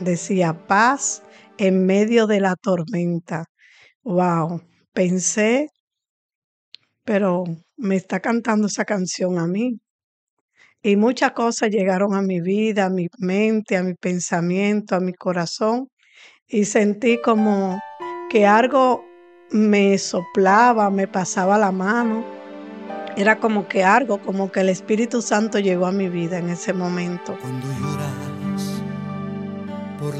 decía paz en medio de la tormenta. Wow, pensé, pero me está cantando esa canción a mí. Y muchas cosas llegaron a mi vida, a mi mente, a mi pensamiento, a mi corazón. Y sentí como que algo me soplaba, me pasaba la mano. Era como que algo, como que el Espíritu Santo llegó a mi vida en ese momento. Cuando lloras por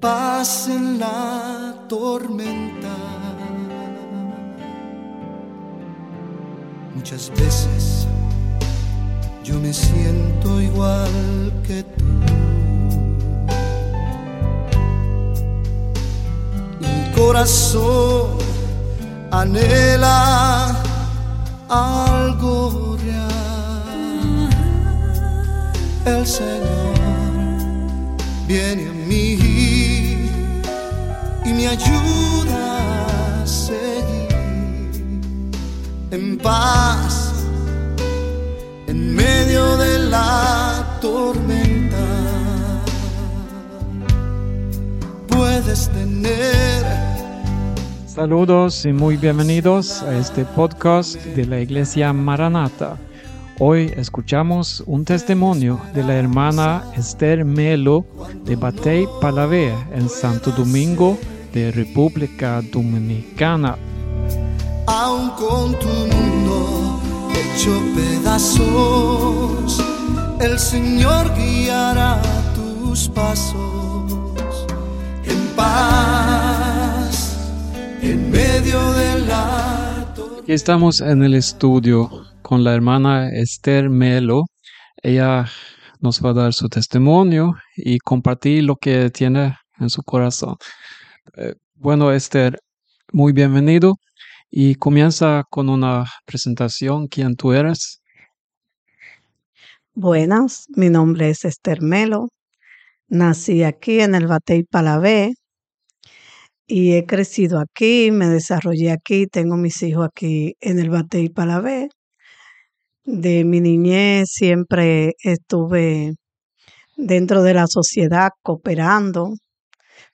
paz en la tormenta. Muchas veces yo me siento igual que tú. Mi corazón anhela algo real. El Señor viene y me ayuda a seguir en paz en medio de la tormenta. Puedes tener Saludos y muy bienvenidos a este podcast de la Iglesia Maranata. Hoy escuchamos un testimonio de la hermana Esther Melo de Batey Palavé en Santo Domingo de República Dominicana. Aun con tu mundo hecho pedazos, el Señor guiará tus pasos en paz en medio de la Aquí estamos en el estudio con la hermana Esther Melo. Ella nos va a dar su testimonio y compartir lo que tiene en su corazón. Eh, bueno, Esther, muy bienvenido y comienza con una presentación. ¿Quién tú eres? Buenas, mi nombre es Esther Melo. Nací aquí en el Batey Palavé y he crecido aquí, me desarrollé aquí, tengo mis hijos aquí en el Batey Palavé. De mi niñez siempre estuve dentro de la sociedad cooperando,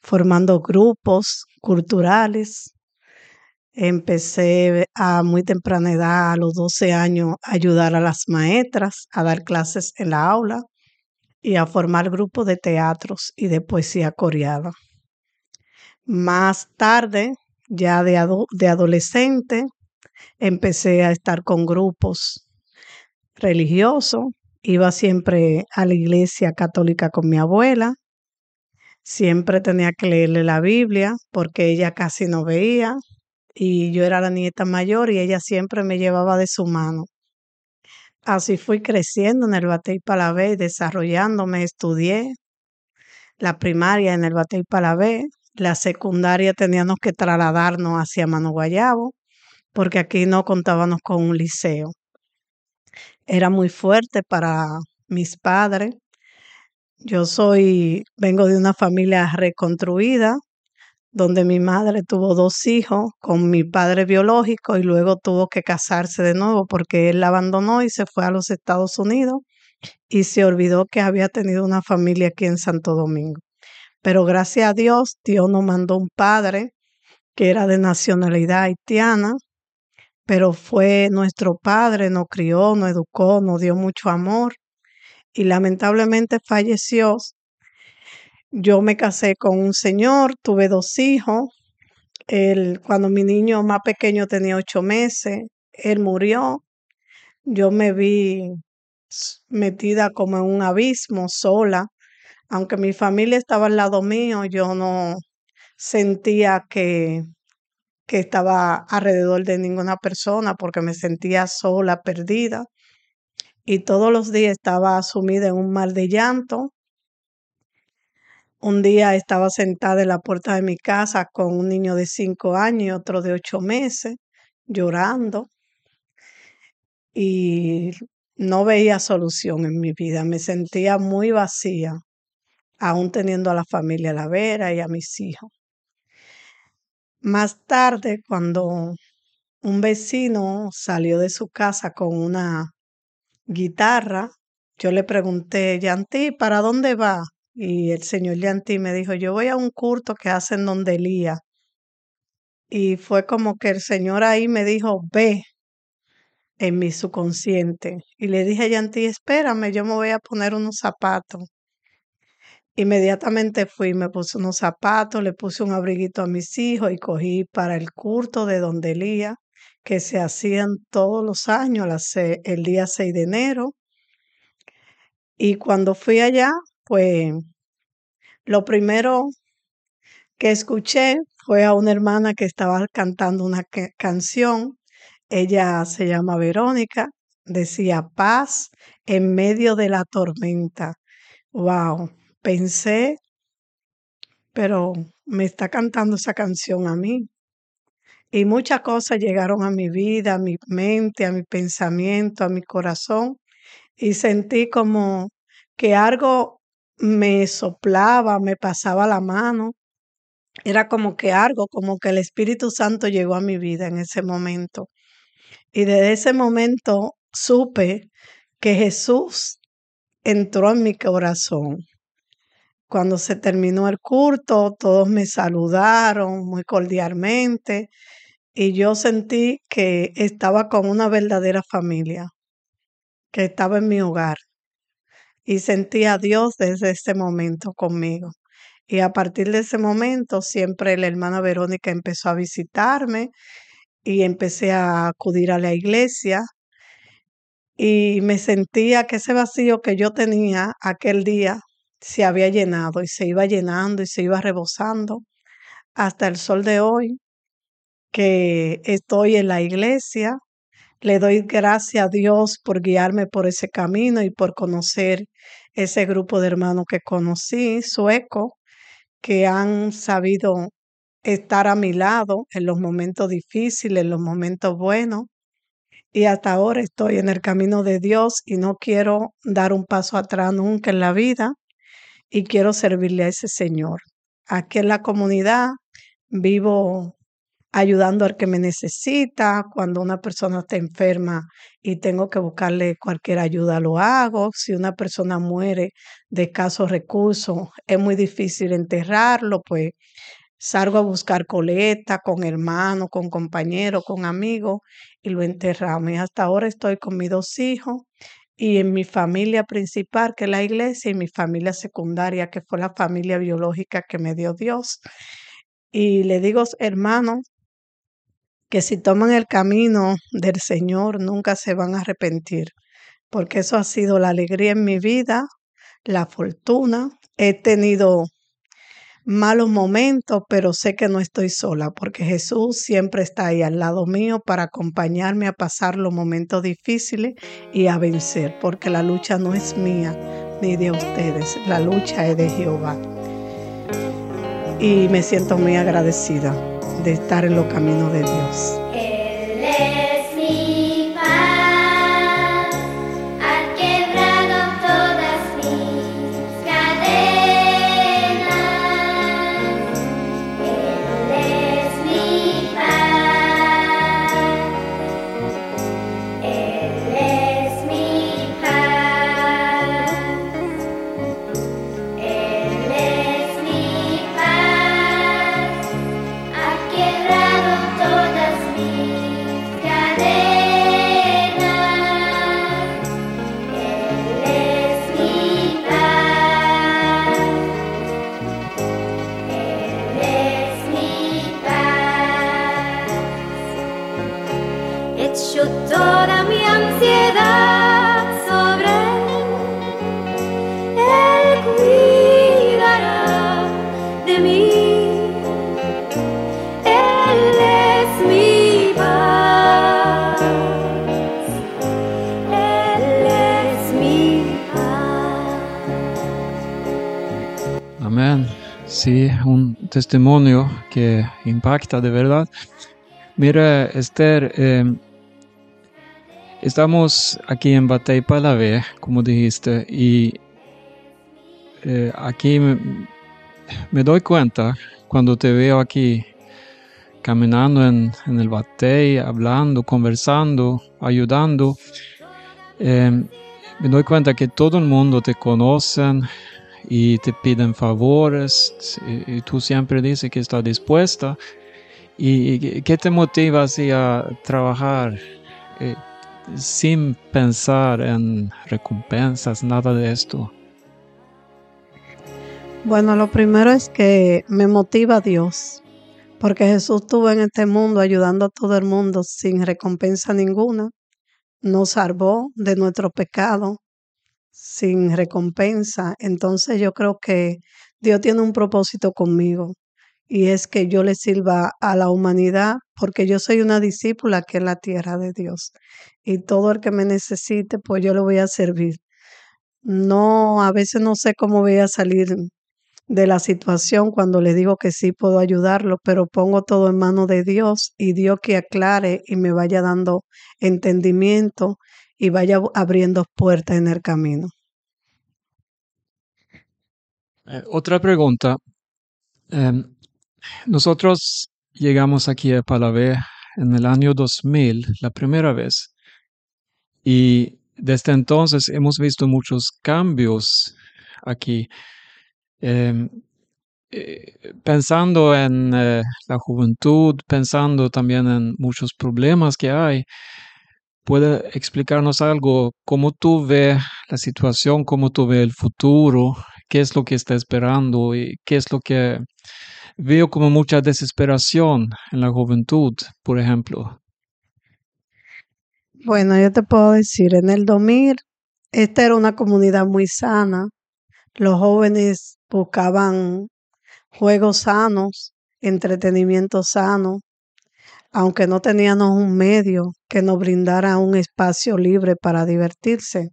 formando grupos culturales. Empecé a muy temprana edad, a los 12 años, a ayudar a las maestras a dar clases en la aula y a formar grupos de teatros y de poesía coreana. Más tarde, ya de, de adolescente, empecé a estar con grupos religiosos. Iba siempre a la iglesia católica con mi abuela. Siempre tenía que leerle la Biblia porque ella casi no veía y yo era la nieta mayor y ella siempre me llevaba de su mano. Así fui creciendo en el Batey Palavé, desarrollándome, estudié la primaria en el Batey Palavé, la secundaria teníamos que trasladarnos hacia Mano Guayabo, porque aquí no contábamos con un liceo. Era muy fuerte para mis padres. Yo soy, vengo de una familia reconstruida, donde mi madre tuvo dos hijos con mi padre biológico y luego tuvo que casarse de nuevo porque él la abandonó y se fue a los Estados Unidos y se olvidó que había tenido una familia aquí en Santo Domingo. Pero gracias a Dios, Dios nos mandó un padre que era de nacionalidad haitiana, pero fue nuestro padre, nos crió, nos educó, nos dio mucho amor y lamentablemente falleció. Yo me casé con un señor, tuve dos hijos. Cuando mi niño más pequeño tenía ocho meses, él murió. Yo me vi metida como en un abismo sola. Aunque mi familia estaba al lado mío, yo no sentía que, que estaba alrededor de ninguna persona porque me sentía sola, perdida. Y todos los días estaba sumida en un mar de llanto. Un día estaba sentada en la puerta de mi casa con un niño de cinco años y otro de ocho meses, llorando, y no veía solución en mi vida. Me sentía muy vacía, aún teniendo a la familia a la vera y a mis hijos. Más tarde, cuando un vecino salió de su casa con una guitarra, yo le pregunté, Yanti, ¿para dónde va? Y el señor Yanti me dijo, yo voy a un culto que hacen donde Elías. Y fue como que el señor ahí me dijo, ve en mi subconsciente. Y le dije a Yanti, espérame, yo me voy a poner unos zapatos. Inmediatamente fui, me puse unos zapatos, le puse un abriguito a mis hijos y cogí para el culto de donde Elías, que se hacían todos los años, el día 6 de enero. Y cuando fui allá, pues lo primero que escuché fue a una hermana que estaba cantando una canción. Ella se llama Verónica, decía paz en medio de la tormenta. Wow, pensé, pero me está cantando esa canción a mí. Y muchas cosas llegaron a mi vida, a mi mente, a mi pensamiento, a mi corazón. Y sentí como que algo me soplaba, me pasaba la mano. Era como que algo, como que el Espíritu Santo llegó a mi vida en ese momento. Y desde ese momento supe que Jesús entró en mi corazón. Cuando se terminó el culto, todos me saludaron muy cordialmente y yo sentí que estaba con una verdadera familia, que estaba en mi hogar y sentí a Dios desde ese momento conmigo. Y a partir de ese momento, siempre la hermana Verónica empezó a visitarme y empecé a acudir a la iglesia y me sentía que ese vacío que yo tenía aquel día se había llenado y se iba llenando y se iba rebosando hasta el sol de hoy que estoy en la iglesia. Le doy gracias a Dios por guiarme por ese camino y por conocer ese grupo de hermanos que conocí, sueco, que han sabido estar a mi lado en los momentos difíciles, en los momentos buenos. Y hasta ahora estoy en el camino de Dios y no quiero dar un paso atrás nunca en la vida y quiero servirle a ese Señor. Aquí en la comunidad vivo ayudando al que me necesita. Cuando una persona está enferma y tengo que buscarle cualquier ayuda, lo hago. Si una persona muere de escasos recursos, es muy difícil enterrarlo, pues salgo a buscar coleta con hermanos, con compañeros, con amigos y lo enterramos. Y hasta ahora estoy con mis dos hijos y en mi familia principal, que es la iglesia, y mi familia secundaria, que fue la familia biológica que me dio Dios. Y le digo, hermanos, que si toman el camino del Señor nunca se van a arrepentir, porque eso ha sido la alegría en mi vida, la fortuna. He tenido malos momentos, pero sé que no estoy sola, porque Jesús siempre está ahí al lado mío para acompañarme a pasar los momentos difíciles y a vencer, porque la lucha no es mía ni de ustedes, la lucha es de Jehová. Y me siento muy agradecida de estar en los caminos de Dios. Testimonio que impacta de verdad. Mira, Esther, em, estamos aquí en Batey Palave, como dijiste, y eh, aquí me, doy cuenta cuando te veo aquí caminando en, el Batey, hablando, conversando, ayudando. Em, me doy cuenta que todo el mundo te conoce, y te piden favores y, tú siempre dices que estás dispuesta. ¿Y qué te motiva así a trabajar eh, sin pensar en recompensas, nada de esto? Bueno, lo primero es que me motiva Dios, porque Jesús estuvo en este mundo ayudando a todo el mundo sin recompensa ninguna. Nos salvó de nuestro pecado, sin recompensa. Entonces yo creo que Dios tiene un propósito conmigo y es que yo le sirva a la humanidad porque yo soy una discípula que es la tierra de Dios y todo el que me necesite pues yo le voy a servir. No, a veces no sé cómo voy a salir de la situación cuando le digo que sí puedo ayudarlo, pero pongo todo en manos de Dios y Dios que aclare y me vaya dando entendimiento y vaya abriendo puertas en el camino. Eh, otra pregunta. Em, nosotros llegamos aquí a Palavé en el año 2000, la primera vez, y desde entonces hemos visto muchos cambios aquí. Em, eh, pensando en eh, la juventud, pensando también en muchos problemas que hay, ¿Puede explicarnos algo? ¿Cómo tú ves la situación? ¿Cómo tú ves el futuro? ¿Qué es lo que está esperando? ¿Y qué es lo que veo como mucha desesperación en la juventud, por ejemplo? Bueno, yo te puedo decir, en el 2000, esta era una comunidad muy sana. Los jóvenes buscaban juegos sanos, entretenimiento sano, aunque no teníamos un medio que nos brindara un espacio libre para divertirse.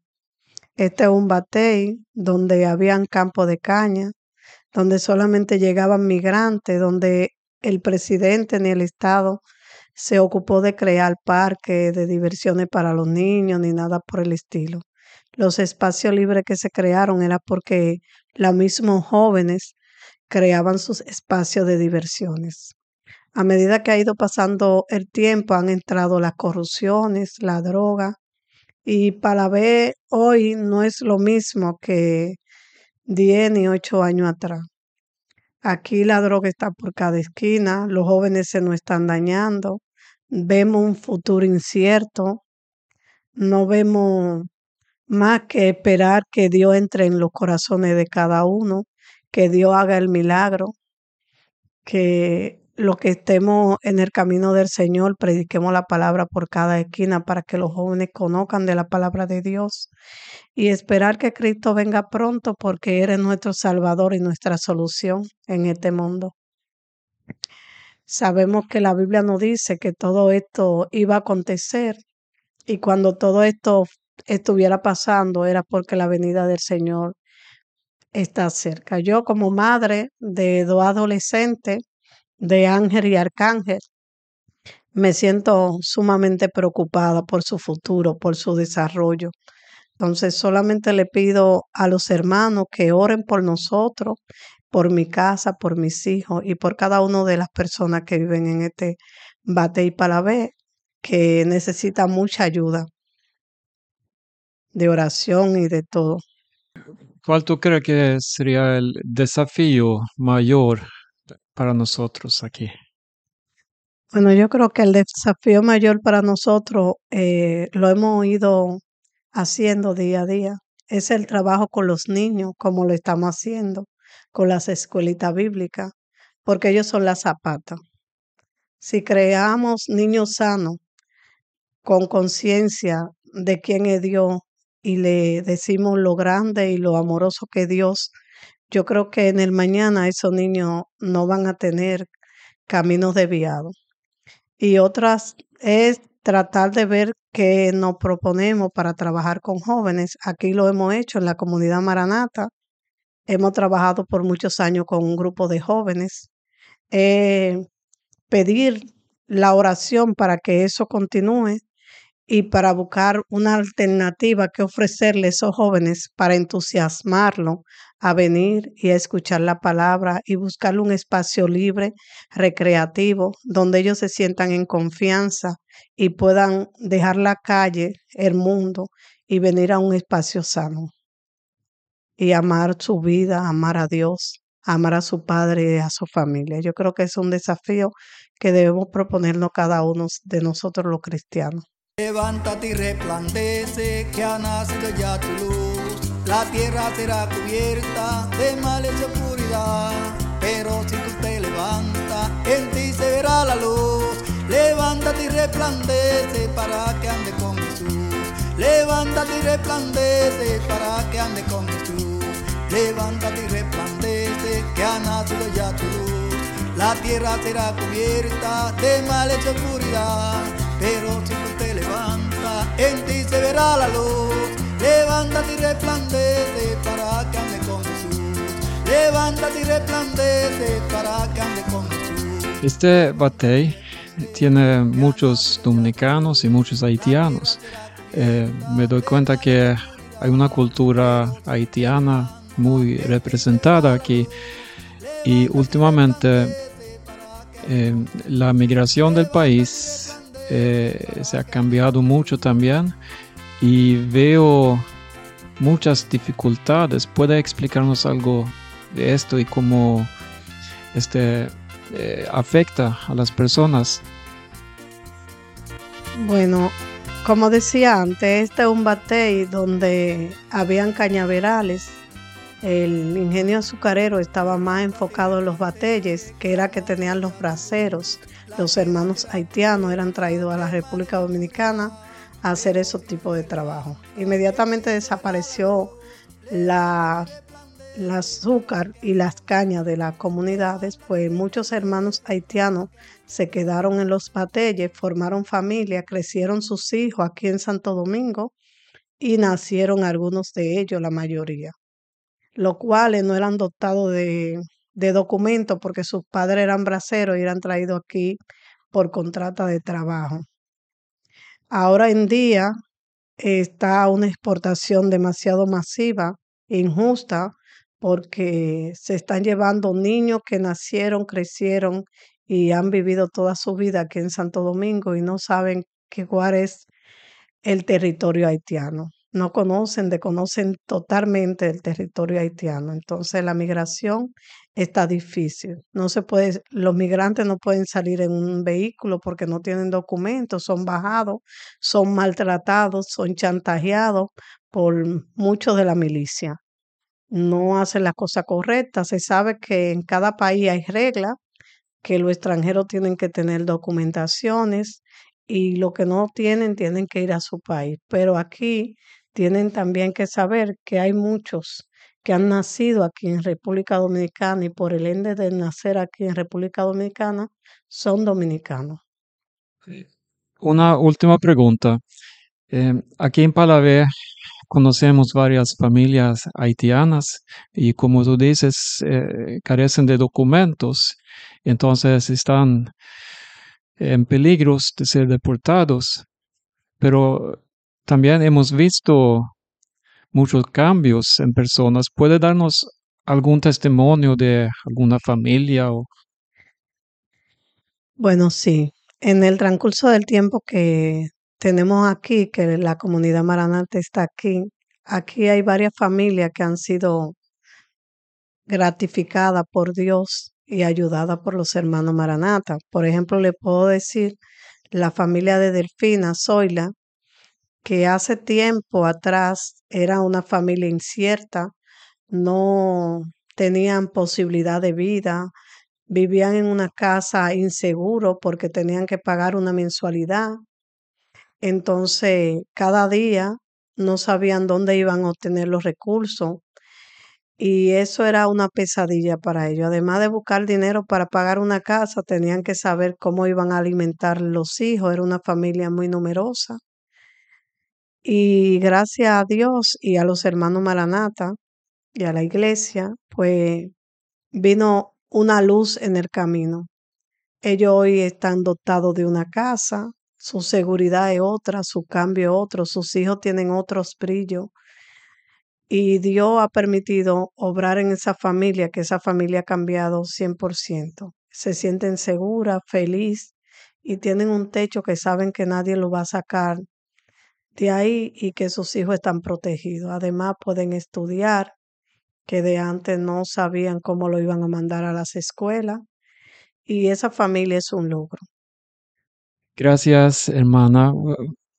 Este es un batey donde habían campo de caña, donde solamente llegaban migrantes, donde el presidente ni el Estado se ocupó de crear parques de diversiones para los niños ni nada por el estilo. Los espacios libres que se crearon era porque los mismos jóvenes creaban sus espacios de diversiones a medida que ha ido pasando el tiempo, han entrado las corrupciones, la droga, y para ver hoy no es lo mismo que 10 ni 8 años atrás. Aquí la droga está por cada esquina, los jóvenes se nos están dañando, vemos un futuro incierto, no vemos más que esperar que Dios entre en los corazones de cada uno, que Dios haga el milagro, que los que estemos en el camino del Señor, prediquemos la palabra por cada esquina para que los jóvenes conozcan de la palabra de Dios y esperar que Cristo venga pronto porque eres nuestro Salvador y nuestra solución en este mundo. Sabemos que la Biblia nos dice que todo esto iba a acontecer y cuando todo esto estuviera pasando era porque la venida del Señor está cerca. Yo como madre de dos adolescentes, de Ángel y Arcángel. Me siento sumamente preocupada por su futuro, por su desarrollo. Entonces solamente le pido a los hermanos que oren por nosotros, por mi casa, por mis hijos y por cada una de las personas que viven en este bate y palabé, que necesita mucha ayuda de oración y de todo. ¿Cuál tú crees que sería el desafío mayor para nosotros aquí? Bueno, yo creo que el desafío mayor para nosotros eh, lo hemos ido haciendo día a día. Es el trabajo con los niños, como lo estamos haciendo, con las escuelitas bíblicas, porque ellos son la zapata. Si creamos niños sanos, con conciencia de quién es Dios, y le decimos lo grande y lo amoroso que Dios yo creo que en el mañana esos niños no van a tener caminos desviados. Y otras es tratar de ver qué nos proponemos para trabajar con jóvenes. Aquí lo hemos hecho en la comunidad Maranata. Hemos trabajado por muchos años con un grupo de jóvenes. Eh, pedir la oración para que eso continúe y para buscar una alternativa que ofrecerle a esos jóvenes para entusiasmarlo a venir y a escuchar la palabra y buscarle un espacio libre, recreativo, donde ellos se sientan en confianza y puedan dejar la calle, el mundo y venir a un espacio sano y amar su vida, amar a Dios, amar a su padre y a su familia. Yo creo que es un desafío que debemos proponernos cada uno de nosotros los cristianos. Levántate y resplandece que ha nacido ya tu luz. La tierra será cubierta de males y oscuridad. Pero si tú te levantas, en ti se verá la luz. Levántate y resplandece para que ande con Jesús. Levántate y resplandece para que ande con Jesús. Levántate y resplandece que ha nacido ya tu luz. La tierra será cubierta de males y oscuridad. Pero si tú te levantas, en ti se verá la luz. Levántate y resplandece para que ande con Jesús. Levántate y resplandece para que ande con Jesús. Este batey tiene muchos dominicanos y muchos haitianos. Eh, me doy cuenta que hay una cultura haitiana muy representada aquí y últimamente eh, la migración del país eh, se ha cambiado mucho también y veo muchas dificultades. ¿Puede explicarnos algo de esto y cómo este eh, afecta a las personas? Bueno, como decía antes, este es un batey donde habían cañaverales. El ingenio azucarero estaba más enfocado en los bateyes, que era que tenían los braceros. Los hermanos haitianos eran traídos a la República Dominicana a hacer esos tipos de trabajo. Inmediatamente desapareció la, azúcar y las cañas de las comunidades, pues muchos hermanos haitianos se quedaron en los bateyes, formaron familia, crecieron sus hijos aquí en Santo Domingo y nacieron algunos de ellos, la mayoría, los cuales no eran dotados de, documentos porque sus padres eran braceros y eran traídos aquí por contrata de trabajo. Ahora en día está una exportación demasiado masiva, injusta, porque se están llevando niños que nacieron, crecieron y han vivido toda su vida aquí en Santo Domingo y no saben qué cuál es el territorio haitiano. No conocen, desconocen totalmente el territorio haitiano. Entonces la migración está difícil. No se puede, los migrantes no pueden salir en un vehículo porque no tienen documentos, son bajados, son maltratados, son chantajeados por muchos de la milicia. No hacen la cosa correcta. Se sabe que en cada país hay reglas, que los extranjeros tienen que tener documentaciones y lo que no tienen tienen que ir a su país. Pero aquí tienen también que saber que hay muchos que han nacido aquí en República Dominicana y por el ende de nacer aquí en República Dominicana son dominicanos. Una última pregunta. Eh, aquí en Palavé conocemos varias familias haitianas y como tú dices, eh, carecen de documentos, entonces están en peligro de ser deportados. Pero también hemos visto muchos cambios en personas. ¿Puede darnos algún testimonio de alguna familia? Bueno, sí. En el transcurso del tiempo que tenemos aquí, que la comunidad maranata está aquí, aquí hay varias familias que han sido gratificadas por Dios y ayudadas por los hermanos maranata. Por ejemplo, le puedo decir la familia de Delfina, Zoila, que hace tiempo atrás era una familia incierta, no tenían posibilidad de vida, vivían en una casa inseguro porque tenían que pagar una mensualidad. Entonces, cada día no sabían dónde iban a obtener los recursos y eso era una pesadilla para ellos. Además de buscar dinero para pagar una casa, tenían que saber cómo iban a alimentar los hijos. Era una familia muy numerosa. Y gracias a Dios y a los hermanos Maranata, y a la iglesia, pues vino una luz en el camino. Ellos hoy están dotados de una casa, su seguridad es otra, su cambio es otro, sus hijos tienen otros brillos. Y Dios ha permitido obrar en esa familia, que esa familia ha cambiado 100%. Se sienten seguras, feliz y tienen un techo que saben que nadie lo va a sacar de ahí y que sus hijos están protegidos. Además pueden estudiar, que de antes no sabían cómo lo iban a mandar a las escuelas. Y esa familia es un logro. Gracias, hermana.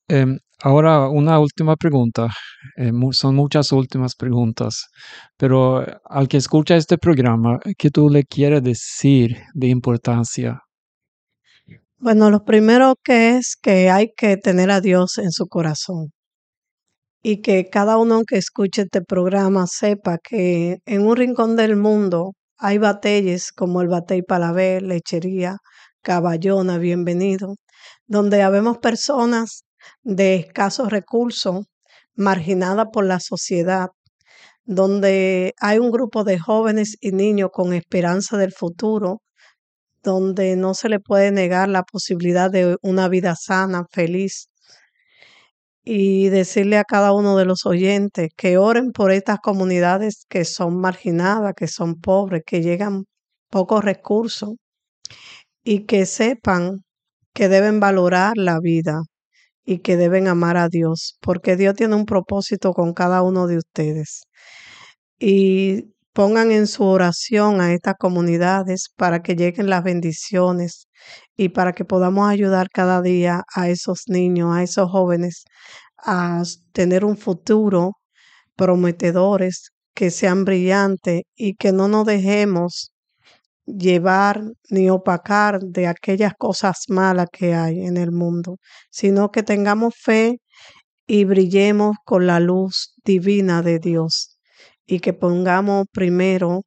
Em, ahora una última pregunta. Eh, son muchas últimas preguntas, pero al que escucha este programa, ¿qué tú le quieres decir de importancia? Bueno, lo primero que es que hay que tener a Dios en su corazón y que cada uno que escuche este programa sepa que en un rincón del mundo hay batallas como el Batey Palavé, Lechería, Caballona, Bienvenido, donde habemos personas de escasos recursos, marginadas por la sociedad, donde hay un grupo de jóvenes y niños con esperanza del futuro, donde no se le puede negar la posibilidad de una vida sana, feliz. Y decirle a cada uno de los oyentes que oren por estas comunidades que son marginadas, que son pobres, que llegan pocos recursos y que sepan que deben valorar la vida y que deben amar a Dios, porque Dios tiene un propósito con cada uno de ustedes. Y pongan en su oración a estas comunidades para que lleguen las bendiciones y para que podamos ayudar cada día a esos niños, a esos jóvenes a tener un futuro prometedores, que sean brillantes y que no nos dejemos llevar ni opacar de aquellas cosas malas que hay en el mundo, sino que tengamos fe y brillemos con la luz divina de Dios y que pongamos primero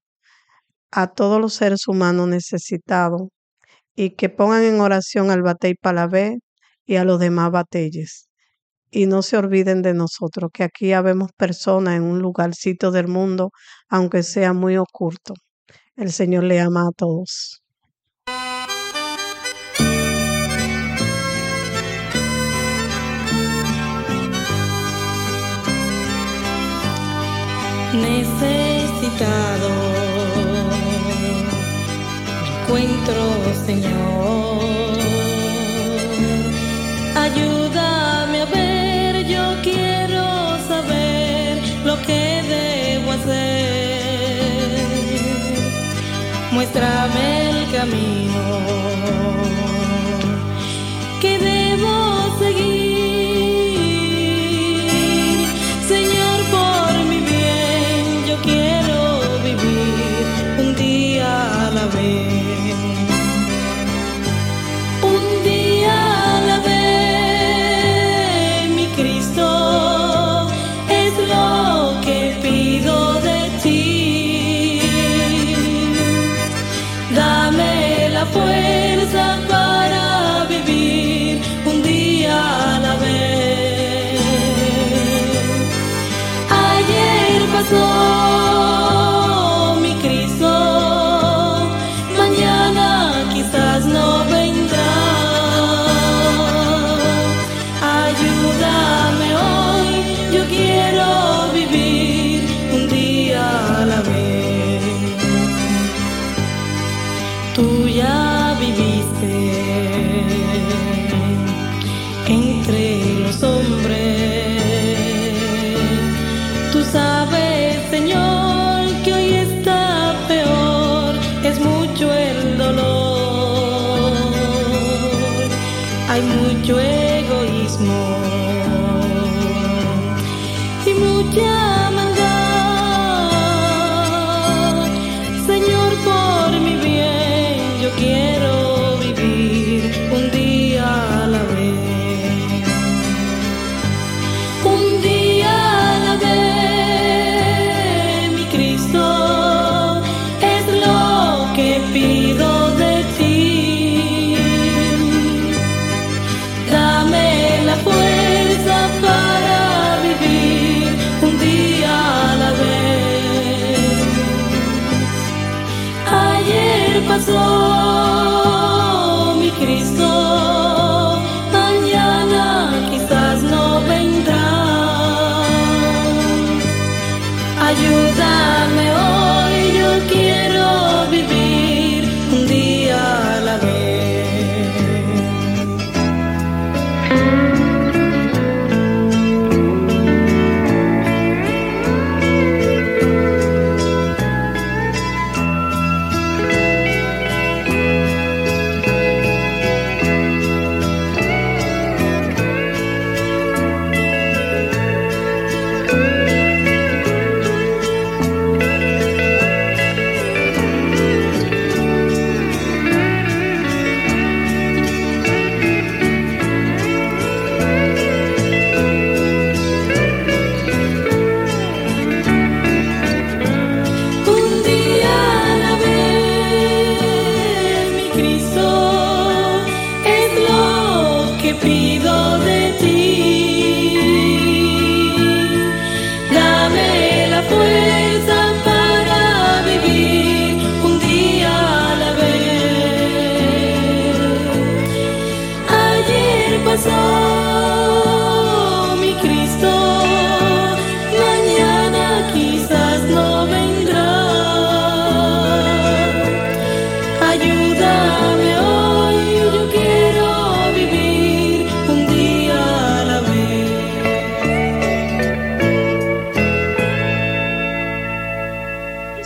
a todos los seres humanos necesitados y que pongan en oración al Batey Palavé y a los demás batelles. Y no se olviden de nosotros, que aquí habemos personas en un lugarcito del mundo, aunque sea muy oculto. El Señor le ama a todos. Necesitado encuentro, Señor. Ayúdame a ver, yo quiero saber lo que debo hacer muéstrame el camino. fuerza para vivir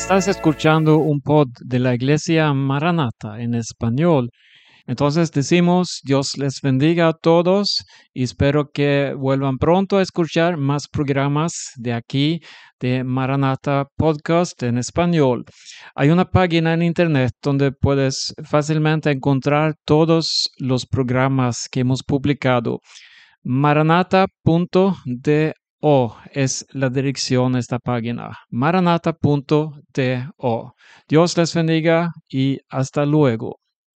Estás escuchando un pod de la Iglesia Maranata en español. Entonces decimos, Dios les bendiga a todos y espero que vuelvan pronto a escuchar más programas de aquí de Maranata Podcast en español. Hay una página en internet donde puedes fácilmente encontrar todos los programas que hemos publicado. Maranata.do es la dirección de esta página. Maranata.do. Dios les bendiga y hasta luego.